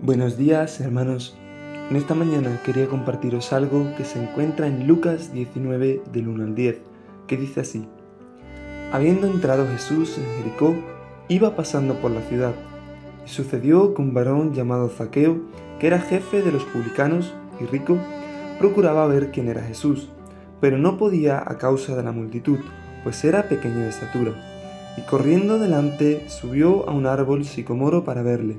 Buenos días hermanos. En esta mañana quería compartiros algo que se encuentra en Lucas 19 del 1 al 10, que dice así. Habiendo entrado Jesús en Jericó, iba pasando por la ciudad, y sucedió que un varón llamado Zaqueo, que era jefe de los publicanos y rico, procuraba ver quién era Jesús, pero no podía a causa de la multitud, pues era pequeño de estatura, y corriendo delante subió a un árbol sicomoro para verle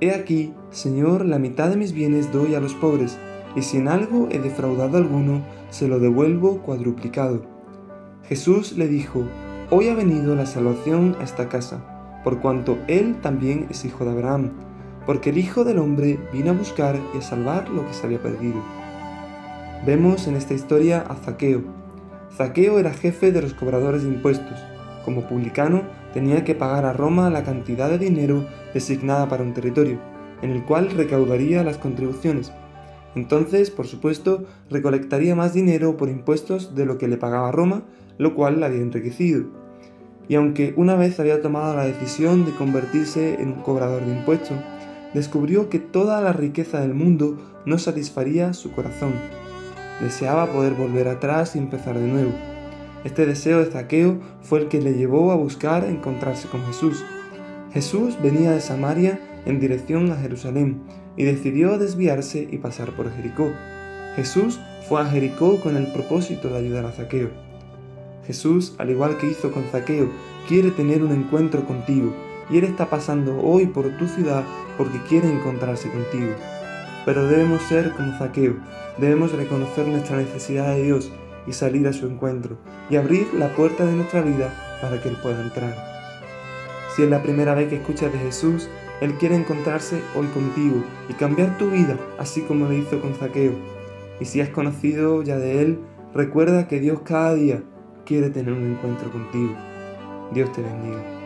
He aquí, Señor, la mitad de mis bienes doy a los pobres, y si en algo he defraudado a alguno, se lo devuelvo cuadruplicado. Jesús le dijo, Hoy ha venido la salvación a esta casa, por cuanto él también es hijo de Abraham, porque el Hijo del Hombre vino a buscar y a salvar lo que se había perdido. Vemos en esta historia a Zaqueo. Zaqueo era jefe de los cobradores de impuestos. Como publicano, tenía que pagar a Roma la cantidad de dinero designada para un territorio, en el cual recaudaría las contribuciones. Entonces, por supuesto, recolectaría más dinero por impuestos de lo que le pagaba Roma, lo cual la había enriquecido. Y aunque una vez había tomado la decisión de convertirse en un cobrador de impuestos, descubrió que toda la riqueza del mundo no satisfaría su corazón. Deseaba poder volver atrás y empezar de nuevo. Este deseo de Zaqueo fue el que le llevó a buscar encontrarse con Jesús. Jesús venía de Samaria en dirección a Jerusalén y decidió desviarse y pasar por Jericó. Jesús fue a Jericó con el propósito de ayudar a Zaqueo. Jesús, al igual que hizo con Zaqueo, quiere tener un encuentro contigo y Él está pasando hoy por tu ciudad porque quiere encontrarse contigo. Pero debemos ser como Zaqueo, debemos reconocer nuestra necesidad de Dios y salir a su encuentro y abrir la puerta de nuestra vida para que Él pueda entrar. Si es la primera vez que escuchas de Jesús, Él quiere encontrarse hoy contigo y cambiar tu vida, así como lo hizo con Zaqueo. Y si has conocido ya de Él, recuerda que Dios cada día quiere tener un encuentro contigo. Dios te bendiga.